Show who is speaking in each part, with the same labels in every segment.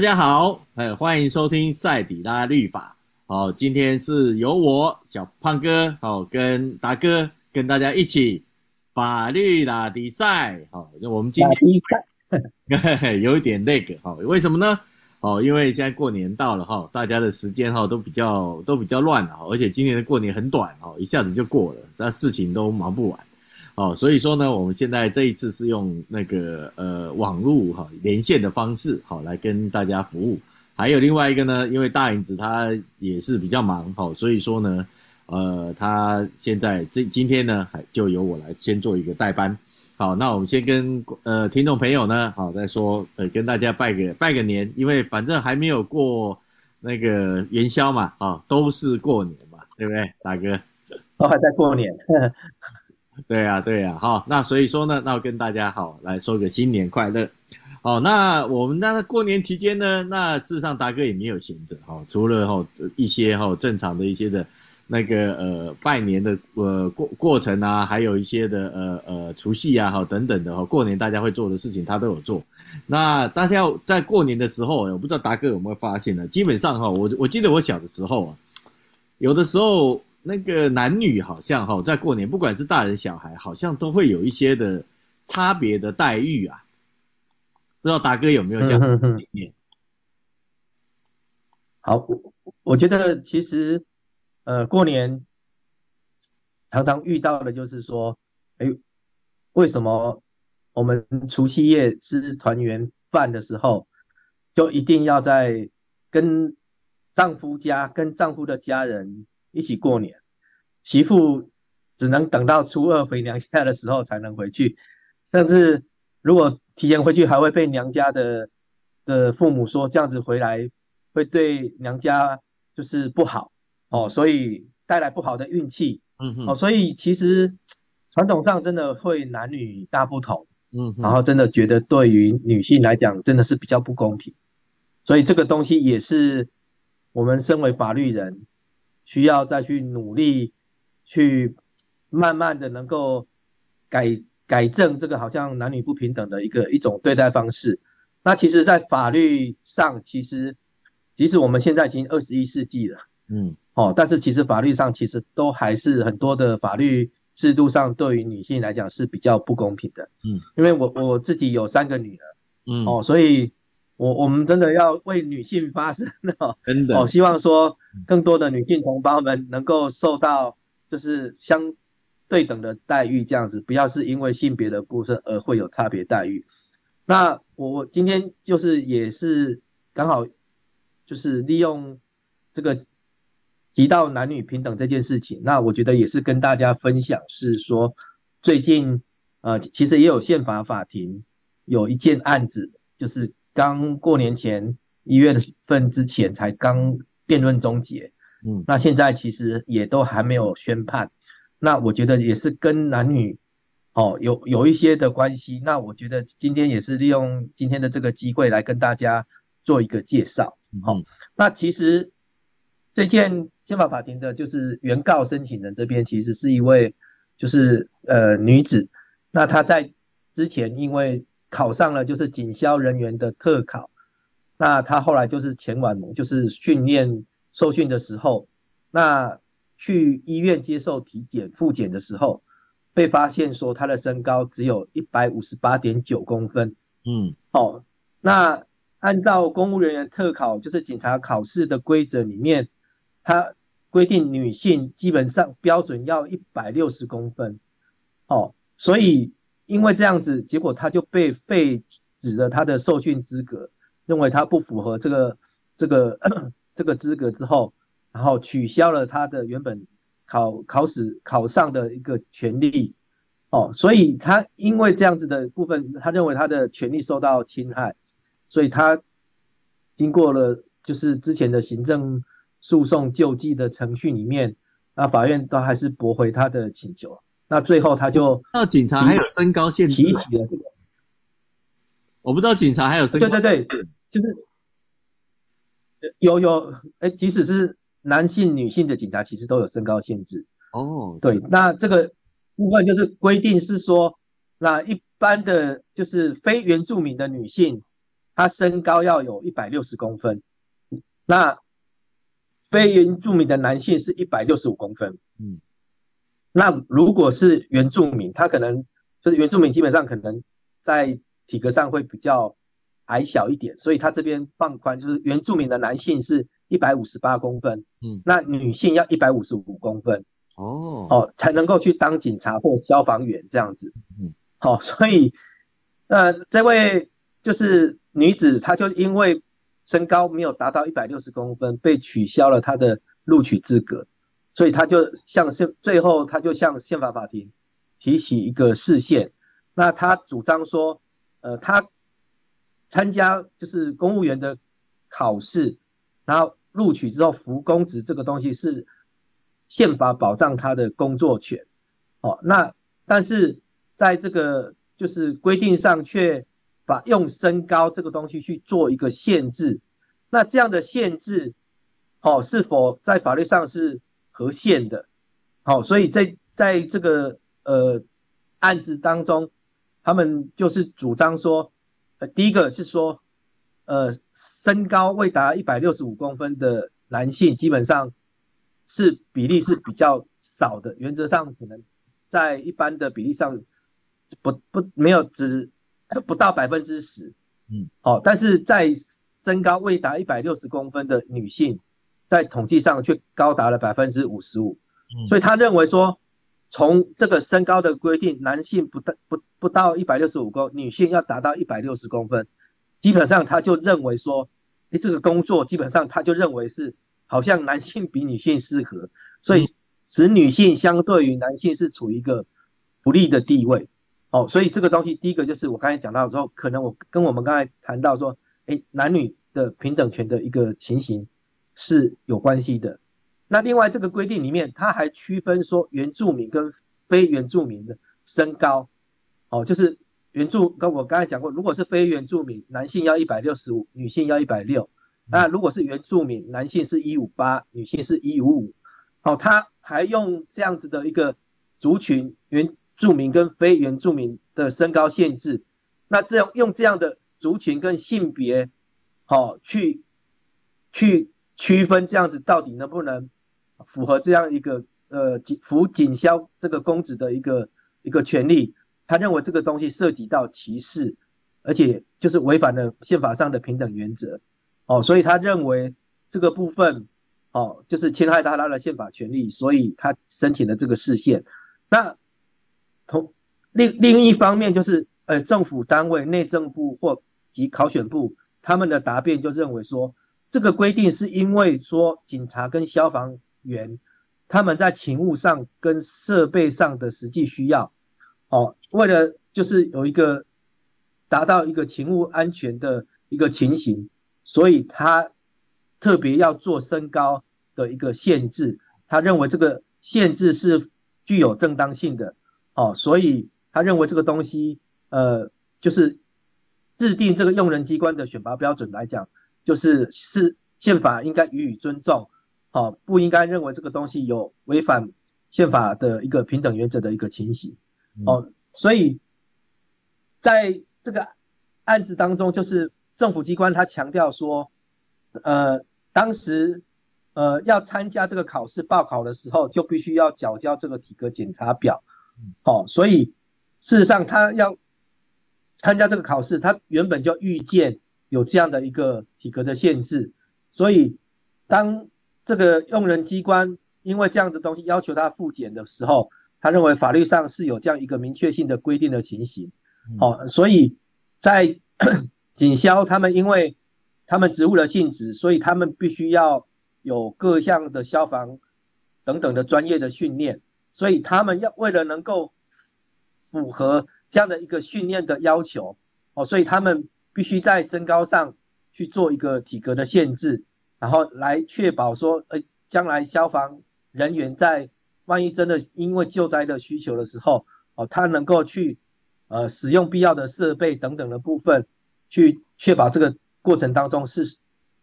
Speaker 1: 大家好，哎，欢迎收听赛底拉律法。好，今天是由我小胖哥，好，跟达哥跟大家一起法律拉迪赛。好，我们今天 有一点那个，哈，为什么呢？哦，因为现在过年到了哈，大家的时间哈都比较都比较乱了，而且今年的过年很短，哈，一下子就过了，这事情都忙不完。哦，所以说呢，我们现在这一次是用那个呃网络哈连线的方式，好来跟大家服务。还有另外一个呢，因为大影子他也是比较忙，哈，所以说呢，呃，他现在这今天呢，还就由我来先做一个代班。好，那我们先跟呃听众朋友呢，好再说，呃跟大家拜个拜个年，因为反正还没有过那个元宵嘛，啊，都是过年嘛，对不对，大哥？
Speaker 2: 都还在过年。
Speaker 1: 对呀、啊，对呀、啊，好，那所以说呢，那我跟大家好来说个新年快乐。好，那我们那过年期间呢，那事实上达哥也没有闲着，哈，除了哈一些哈正常的一些的，那个呃拜年的呃过过程啊，还有一些的呃呃除夕啊，哈等等的哈，过年大家会做的事情，他都有做。那大家在过年的时候，我不知道达哥有没有发现呢？基本上哈，我我记得我小的时候啊，有的时候。那个男女好像哈，在过年，不管是大人小孩，好像都会有一些的差别的待遇啊。不知道达哥有没有这样的经验？
Speaker 2: 好，我我觉得其实呃，过年常常遇到的就是说，哎，为什么我们除夕夜吃团圆饭的时候，就一定要在跟丈夫家、跟丈夫的家人。一起过年，媳妇只能等到初二回娘家的时候才能回去，甚至如果提前回去，还会被娘家的的父母说这样子回来会对娘家就是不好哦，所以带来不好的运气。嗯哼，哦，所以其实传统上真的会男女大不同。嗯，然后真的觉得对于女性来讲真的是比较不公平，所以这个东西也是我们身为法律人。需要再去努力，去慢慢的能够改改正这个好像男女不平等的一个一种对待方式。那其实，在法律上，其实即使我们现在已经二十一世纪了，嗯，哦，但是其实法律上其实都还是很多的法律制度上对于女性来讲是比较不公平的，嗯，因为我我自己有三个女儿，嗯，哦，所以。我我们真的要为女性发声哦，真的哦，希望说更多的女性同胞们能够受到就是相对等的待遇，这样子不要是因为性别的部分而会有差别待遇。那我今天就是也是刚好就是利用这个提到男女平等这件事情，那我觉得也是跟大家分享，是说最近呃其实也有宪法法庭有一件案子就是。刚过年前一月份之前才刚辩论终结，嗯，那现在其实也都还没有宣判，那我觉得也是跟男女哦有有一些的关系，那我觉得今天也是利用今天的这个机会来跟大家做一个介绍，好，嗯，那其实这件宪法法庭的就是原告申请人这边其实是一位就是呃女子，那她在之前因为。考上了就是警消人员的特考，那他后来就是前往就是训练受训的时候，那去医院接受体检复检的时候，被发现说他的身高只有一百五十八点九公分。嗯，哦，那按照公务人员特考就是警察考试的规则里面，他规定女性基本上标准要一百六十公分。哦，所以。因为这样子，结果他就被废止了他的受训资格，认为他不符合这个这个这个资格之后，然后取消了他的原本考考试考上的一个权利，哦，所以他因为这样子的部分，他认为他的权利受到侵害，所以他经过了就是之前的行政诉讼救济的程序里面，那法院都还是驳回他的请求。那最后他就，那
Speaker 1: 警察还有身高限制？提起了这个，我不知道警察还有身高。
Speaker 2: 对对对，就是有有，哎，即使是男性、女性的警察，其实都有身高限制。哦，对，那这个部分就是规定是说，那一般的就是非原住民的女性，她身高要有一百六十公分，那非原住民的男性是一百六十五公分。嗯，那如果是原住民，他可能就是原住民，基本上可能在体格上会比较矮小一点，所以他这边放宽，就是原住民的男性是一百五十八公分，嗯，那女性要一百五十五公分。哦哦，才能够去当警察或消防员这样子。嗯，好，所以呃，这位就是女子，她就因为身高没有达到一百六十公分，被取消了她的录取资格，所以他就向宪最后他就向宪法法庭提起一个释宪。那他主张说，呃，他参加就是公务员的考试，然后录取之后服公职这个东西是。宪法保障他的工作权，哦，那但是在这个就是规定上却把用身高这个东西去做一个限制，那这样的限制，哦，是否在法律上是合宪的？好，所以在在这个呃案子当中，他们就是主张说，呃，第一个是说，呃，身高未达一百六十五公分的男性基本上。是比例是比较少的，原则上可能在一般的比例上不不没有只不到百分之十，嗯，好，但是在身高未达一百六十公分的女性，在统计上却高达了百分之五十五，所以他认为说，从这个身高的规定，男性不到不不到一百六十五公，女性要达到一百六十公分，基本上他就认为说，诶，这个工作基本上他就认为是。好像男性比女性适合，所以使女性相对于男性是处于一个不利的地位。哦，所以这个东西，第一个就是我刚才讲到之后，可能我跟我们刚才谈到说，哎，男女的平等权的一个情形是有关系的。那另外这个规定里面，它还区分说原住民跟非原住民的身高，哦，就是原住跟我刚才讲过，如果是非原住民，男性要一百六十五，女性要一百六。那如果是原住民，男性是一五八，女性是一五五，好，他还用这样子的一个族群，原住民跟非原住民的身高限制，那这样用这样的族群跟性别，好，去去区分这样子到底能不能符合这样一个呃警服警消这个公职的一个一个权利，他认为这个东西涉及到歧视，而且就是违反了宪法上的平等原则。哦，所以他认为这个部分，哦，就是侵害到他的宪法权利，所以他申请了这个释宪。那同另另一方面，就是呃，政府单位内政部或及考选部他们的答辩就认为说，这个规定是因为说警察跟消防员他们在勤务上跟设备上的实际需要，哦，为了就是有一个达到一个勤务安全的一个情形。所以他特别要做身高的一个限制，他认为这个限制是具有正当性的，哦，所以他认为这个东西，呃，就是制定这个用人机关的选拔标准来讲，就是是宪法应该予以尊重，哦，不应该认为这个东西有违反宪法的一个平等原则的一个情形，哦，所以在这个案子当中，就是。政府机关他强调说，呃，当时呃要参加这个考试报考的时候，就必须要缴交这个体格检查表，好、哦，所以事实上他要参加这个考试，他原本就预见有这样的一个体格的限制，所以当这个用人机关因为这样的东西要求他复检的时候，他认为法律上是有这样一个明确性的规定的情形，好、哦，所以在。警消他们因为他们职务的性质，所以他们必须要有各项的消防等等的专业的训练，所以他们要为了能够符合这样的一个训练的要求，哦，所以他们必须在身高上去做一个体格的限制，然后来确保说，呃，将来消防人员在万一真的因为救灾的需求的时候，哦，他能够去呃使用必要的设备等等的部分。去确保这个过程当中是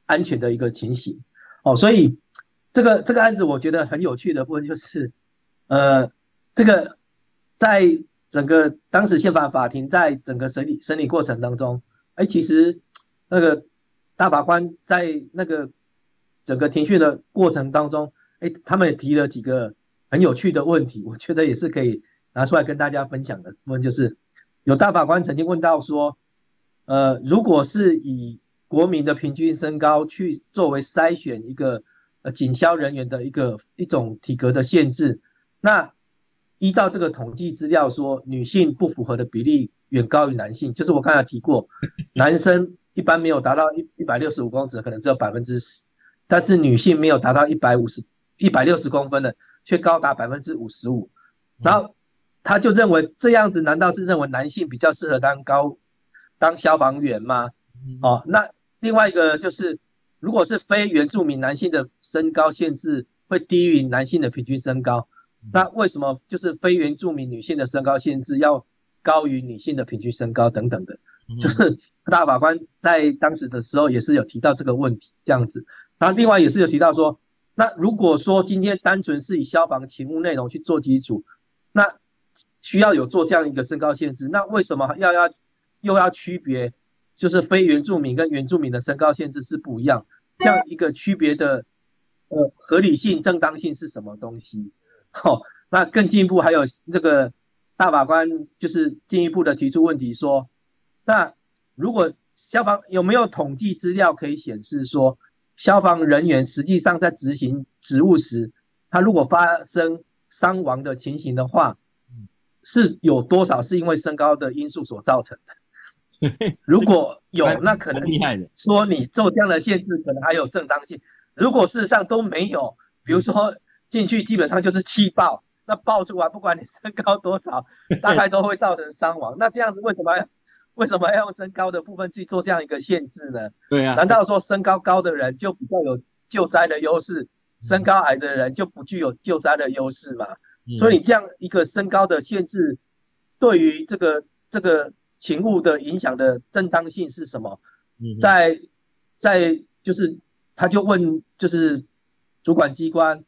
Speaker 2: 安全的一个情形，哦，所以这个这个案子我觉得很有趣的部分就是，呃，这个在整个当时宪法法庭在整个审理审理过程当中，哎，其实那个大法官在那个整个庭讯的过程当中，哎，他们也提了几个很有趣的问题，我觉得也是可以拿出来跟大家分享的。问就是，有大法官曾经问到说，呃，如果是以国民的平均身高去作为筛选一个呃警消人员的一个一种体格的限制，那依照这个统计资料说，女性不符合的比例远高于男性，就是我刚才提过，男生一般没有达到一一百六十五公尺，可能只有百分之十，但是女性没有达到一百五十一百六十公分的，却高达百分之五十五。然后他就认为这样子，难道是认为男性比较适合当高当消防员吗？哦，那另外一个就是，如果是非原住民男性的身高限制会低于男性的平均身高，那为什么就是非原住民女性的身高限制要高于女性的平均身高等等的，就是大法官在当时的时候也是有提到这个问题这样子，然后另外也是有提到说，那如果说今天单纯是以消防勤务内容去做基础，那需要有做这样一个身高限制，那为什么要要又要区别，就是非原住民跟原住民的身高限制是不一样，这样一个区别的呃合理性、正当性是什么东西？好，那更进一步还有这个。大法官就是进一步的提出问题说，那如果消防有没有统计资料可以显示说，消防人员实际上在执行职务时，他如果发生伤亡的情形的话，是有多少是因为身高的因素所造成的？如果有，那可能说你做这样的限制可能还有正当性。如果事实上都没有，比如说进去基本上就是气爆。那爆出来，不管你身高多少，大概都会造成伤亡。那这样子为什么要为什么要用身高的部分去做这样一个限制呢？
Speaker 1: 对啊，
Speaker 2: 难道说身高高的人就比较有救灾的优势，身高矮的人就不具有救灾的优势吗？嗯。所以你这样一个身高的限制，对于这个这个勤务的影响的正当性是什么？在在就是他就问就是主管机关。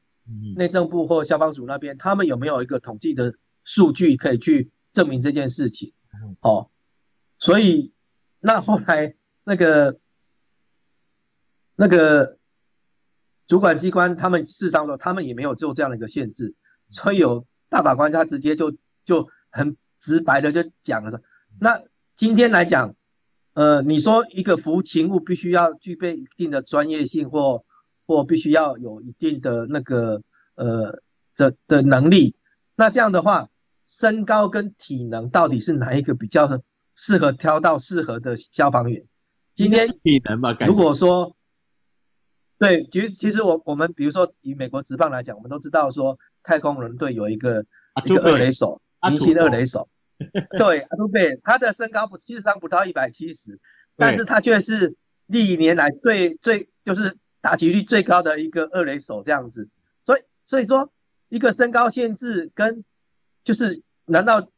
Speaker 2: 内政部或消防署那边，他们有没有一个统计的数据可以去证明这件事情？哦，所以那后来那个那个主管机关他们事实上说，他们也没有做这样的一个限制，所以有大法官他直接就就很直白的就讲了说，那今天来讲，呃，你说一个服勤务必须要具备一定的专业性或。或必须要有一定的那个呃的的能力，那这样的话，身高跟体能到底是哪一个比较适合挑到适合的消防员？今天
Speaker 1: 体能吧，
Speaker 2: 如果说对，其实其实我我们比如说以美国职棒来讲，我们都知道说太空人队有一个一个二垒手，明星二垒手，对，阿杜贝，他的身高不事实上不到一百七十，但是他却是历年来最最就是。打击率最高的一个二垒手这样子，所以所以说一个身高限制跟就是难道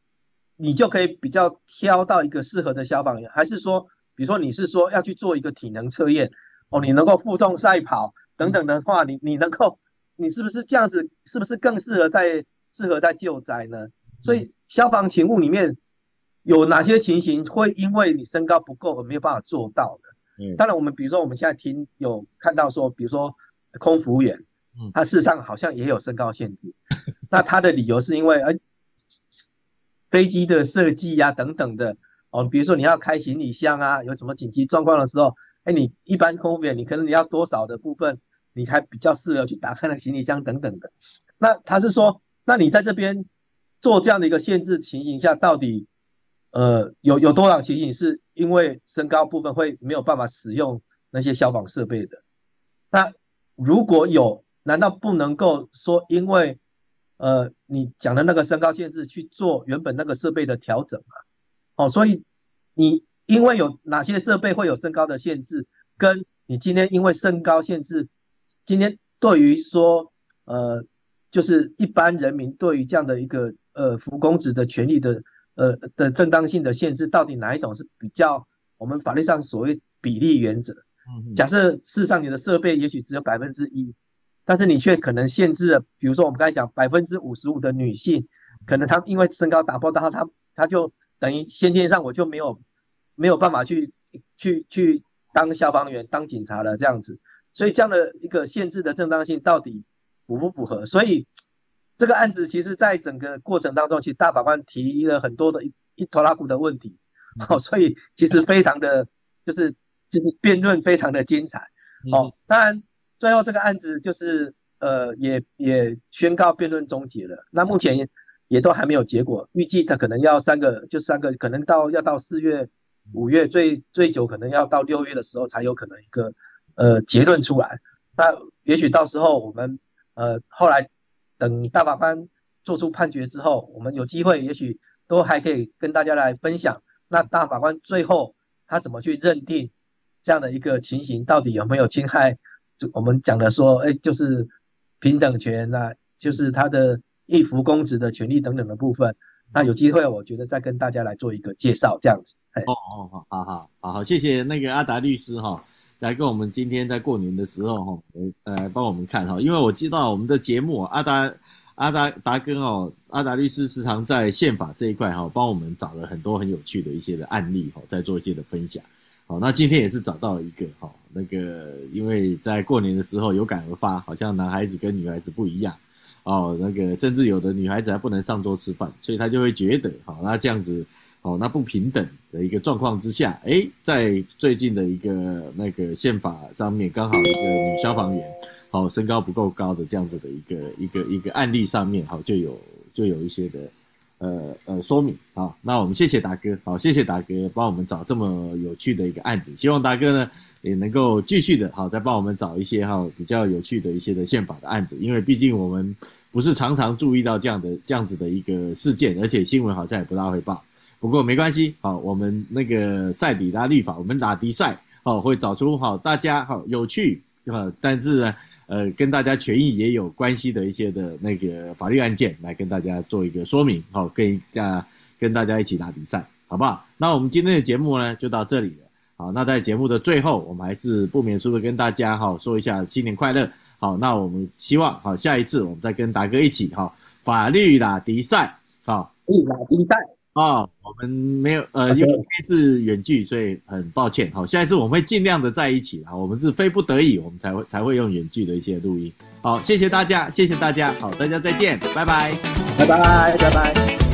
Speaker 2: 你就可以比较挑到一个适合的消防员，还是说比如说你是说要去做一个体能测验哦，你能够负重赛跑等等的话，你你能够你是不是这样子，是不是更适合在适合在救灾呢？所以消防勤务里面有哪些情形会因为你身高不够而没有办法做到的？嗯，当然，我们比如说我们现在听有看到说，比如说空服务员，嗯，他事实上好像也有身高限制，那他的理由是因为呃飞机的设计呀等等的哦，比如说你要开行李箱啊，有什么紧急状况的时候，哎，你一般空服员你可能你要多少的部分，你还比较适合去打开那个行李箱等等的，那他是说，那你在这边做这样的一个限制情形下，到底？呃，有有多少情形是因为身高部分会没有办法使用那些消防设备的？那如果有，难道不能够说因为呃你讲的那个身高限制去做原本那个设备的调整吗？哦，所以你因为有哪些设备会有身高的限制，跟你今天因为身高限制，今天对于说呃就是一般人民对于这样的一个呃服公职的权利的。呃的正当性的限制，到底哪一种是比较我们法律上所谓比例原则？假设事实上你的设备也许只有百分之一，但是你却可能限制了，比如说我们刚才讲百分之五十五的女性，可能她因为身高打不到，她她就等于先天上我就没有没有办法去去去当消防员、当警察了这样子，所以这样的一个限制的正当性到底符不符合？所以这个案子其实在整个过程当中，其实大法官提了很多的一一拖拉库的问题，哦，所以其实非常的就是就是辩论非常的精彩，哦，当然最后这个案子就是呃也也宣告辩论终结了，那目前也都还没有结果，预计他可能要三个就三个，可能到要到四月。五月最最久可能要到六月的时候才有可能一个呃结论出来，那也许到时候我们呃后来等大法官做出判决之后，我们有机会也许都还可以跟大家来分享，那大法官最后他怎么去认定这样的一个情形到底有没有侵害？就我们讲的说，哎，就是平等权啊，就是他的一夫公职的权利等等的部分。那有机会，我觉得再跟大家来做一个介绍，这样子。
Speaker 1: 哦哦，好好好好好，谢谢那个阿达律师哈，来跟我们今天在过年的时候哈，来，帮我们看哈，因为我知道我们的节目阿达阿达达哥哦，阿达律师时常在宪法这一块哈，帮我们找了很多很有趣的一些的案例哈，在做一些的分享。好，那今天也是找到了一个哈，那个因为在过年的时候有感而发，好像男孩子跟女孩子不一样。哦，那个甚至有的女孩子还不能上桌吃饭，所以她就会觉得，好，那这样子，哦，那不平等的一个状况之下，诶，在最近的一个那个宪法上面，刚好一个女消防员，好，身高不够高的这样子的一个一个一个案例上面，好，就有就有一些的，呃呃说明，好，那我们谢谢达哥，好，谢谢达哥帮我们找这么有趣的一个案子，希望达哥呢。也能够继续的好，再帮我们找一些哈比较有趣的一些的宪法的案子，因为毕竟我们不是常常注意到这样的这样子的一个事件，而且新闻好像也不大会报。不过没关系，好，我们那个赛底拉律法，我们打迪赛，好会找出好大家好有趣啊，但是呢呃跟大家权益也有关系的一些的那个法律案件来跟大家做一个说明，好跟家跟大家一起打迪赛，好不好？那我们今天的节目呢就到这里了。好，那在节目的最后，我们还是不免俗的跟大家哈说一下新年快乐。好，那我们希望好下一次我们再跟达哥一起哈法律打迪赛，好，
Speaker 2: 法律拉迪赛
Speaker 1: 哦，我们没有呃，因为是远距，所以很抱歉。好，下一次我们会尽量的在一起啊，我们是非不得已，我们才会才会用远距的一些录音。好，谢谢大家，谢谢大家，好，大家再见，拜拜，
Speaker 2: 拜拜，拜拜。